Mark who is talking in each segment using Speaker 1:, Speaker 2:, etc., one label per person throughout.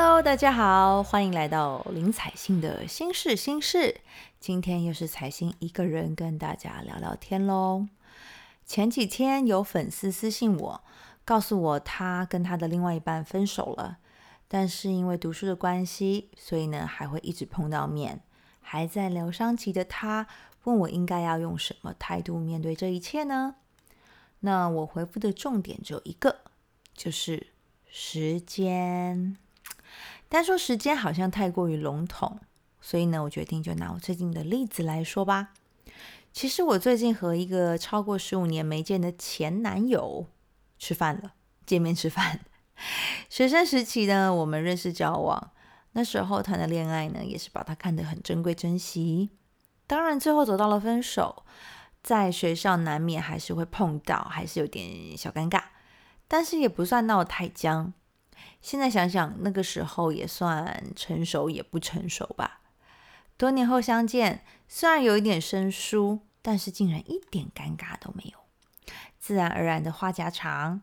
Speaker 1: Hello，大家好，欢迎来到林采信的心事心事。今天又是采欣一个人跟大家聊聊天喽。前几天有粉丝私信我，告诉我他跟他的另外一半分手了，但是因为读书的关系，所以呢还会一直碰到面。还在疗伤期的他问我应该要用什么态度面对这一切呢？那我回复的重点只有一个，就是时间。单说时间好像太过于笼统，所以呢，我决定就拿我最近的例子来说吧。其实我最近和一个超过十五年没见的前男友吃饭了，见面吃饭。学生时期呢，我们认识交往，那时候谈的恋爱呢，也是把他看得很珍贵珍惜。当然，最后走到了分手，在学校难免还是会碰到，还是有点小尴尬，但是也不算闹得太僵。现在想想，那个时候也算成熟，也不成熟吧。多年后相见，虽然有一点生疏，但是竟然一点尴尬都没有，自然而然的话家常，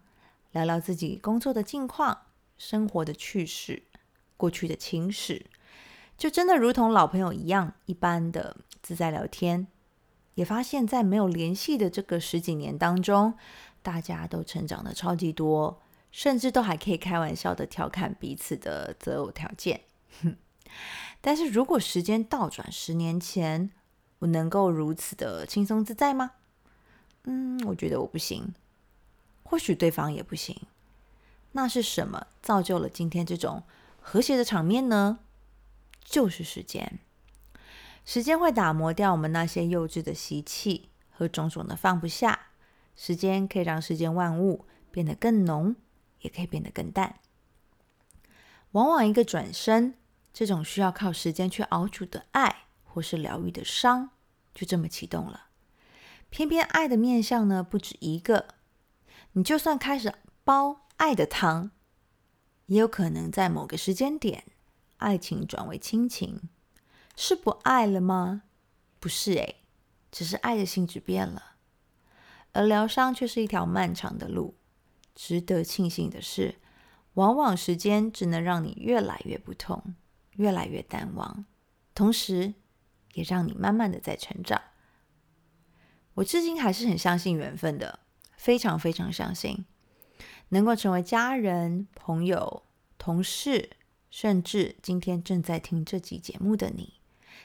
Speaker 1: 聊聊自己工作的近况、生活的趣事、过去的情史，就真的如同老朋友一样，一般的自在聊天。也发现，在没有联系的这个十几年当中，大家都成长的超级多。甚至都还可以开玩笑的调侃彼此的择偶条件。但是如果时间倒转十年前，我能够如此的轻松自在吗？嗯，我觉得我不行，或许对方也不行。那是什么造就了今天这种和谐的场面呢？就是时间。时间会打磨掉我们那些幼稚的习气和种种的放不下。时间可以让世间万物变得更浓。也可以变得更淡。往往一个转身，这种需要靠时间去熬煮的爱，或是疗愈的伤，就这么启动了。偏偏爱的面相呢，不止一个。你就算开始煲爱的汤，也有可能在某个时间点，爱情转为亲情。是不爱了吗？不是诶，只是爱的性质变了。而疗伤却是一条漫长的路。值得庆幸的是，往往时间只能让你越来越不痛，越来越淡忘，同时也让你慢慢的在成长。我至今还是很相信缘分的，非常非常相信，能够成为家人、朋友、同事，甚至今天正在听这集节目的你，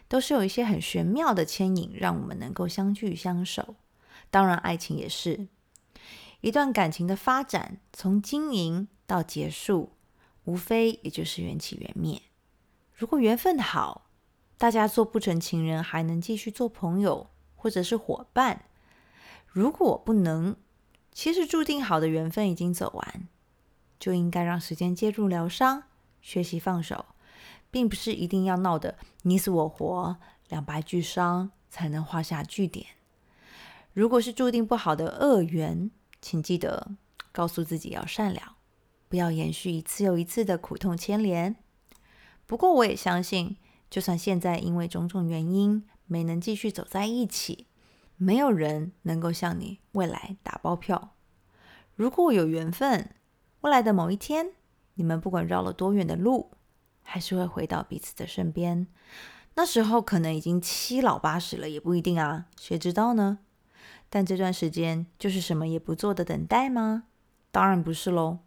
Speaker 1: 都是有一些很玄妙的牵引，让我们能够相聚相守。当然，爱情也是。一段感情的发展，从经营到结束，无非也就是缘起缘灭。如果缘分好，大家做不成情人，还能继续做朋友或者是伙伴；如果不能，其实注定好的缘分已经走完，就应该让时间介入疗伤，学习放手，并不是一定要闹得你死我活、两败俱伤才能画下句点。如果是注定不好的恶缘，请记得告诉自己要善良，不要延续一次又一次的苦痛牵连。不过，我也相信，就算现在因为种种原因没能继续走在一起，没有人能够向你未来打包票。如果有缘分，未来的某一天，你们不管绕了多远的路，还是会回到彼此的身边。那时候可能已经七老八十了，也不一定啊，谁知道呢？但这段时间就是什么也不做的等待吗？当然不是喽。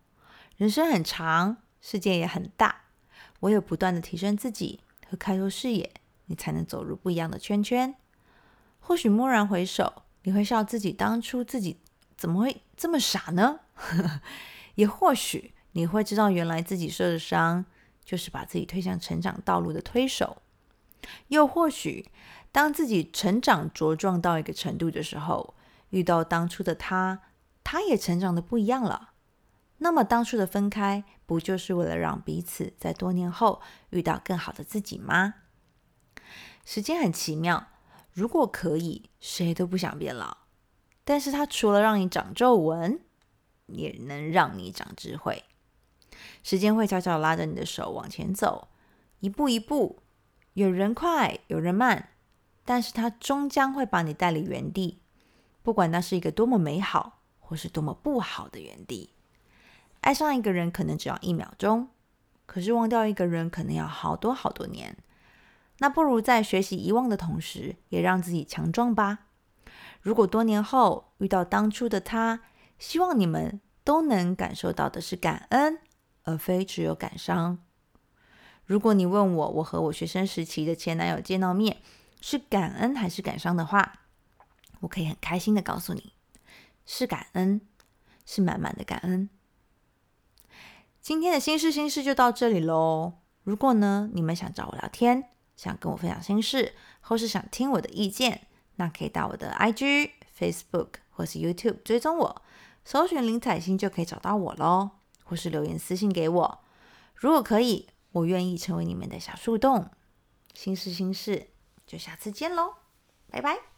Speaker 1: 人生很长，世界也很大，唯有不断的提升自己和开拓视野，你才能走入不一样的圈圈。或许蓦然回首，你会笑自己当初自己怎么会这么傻呢？也或许你会知道，原来自己受的伤，就是把自己推向成长道路的推手。又或许。当自己成长茁壮到一个程度的时候，遇到当初的他，他也成长的不一样了。那么当初的分开，不就是为了让彼此在多年后遇到更好的自己吗？时间很奇妙，如果可以，谁都不想变老。但是它除了让你长皱纹，也能让你长智慧。时间会悄悄拉着你的手往前走，一步一步，有人快，有人慢，但是它终将会把你带离原地。不管那是一个多么美好，或是多么不好的原地。爱上一个人可能只要一秒钟，可是忘掉一个人可能要好多好多年。那不如在学习遗忘的同时，也让自己强壮吧。如果多年后遇到当初的他，希望你们都能感受到的是感恩，而非只有感伤。如果你问我，我和我学生时期的前男友见到面是感恩还是感伤的话，我可以很开心的告诉你，是感恩，是满满的感恩。今天的心事心事就到这里喽。如果呢，你们想找我聊天，想跟我分享心事，或是想听我的意见，那可以到我的 IG、Facebook 或是 YouTube 追踪我，搜寻林彩欣就可以找到我喽。或是留言私信给我，如果可以，我愿意成为你们的小树洞。心事心事，就下次见喽，拜拜。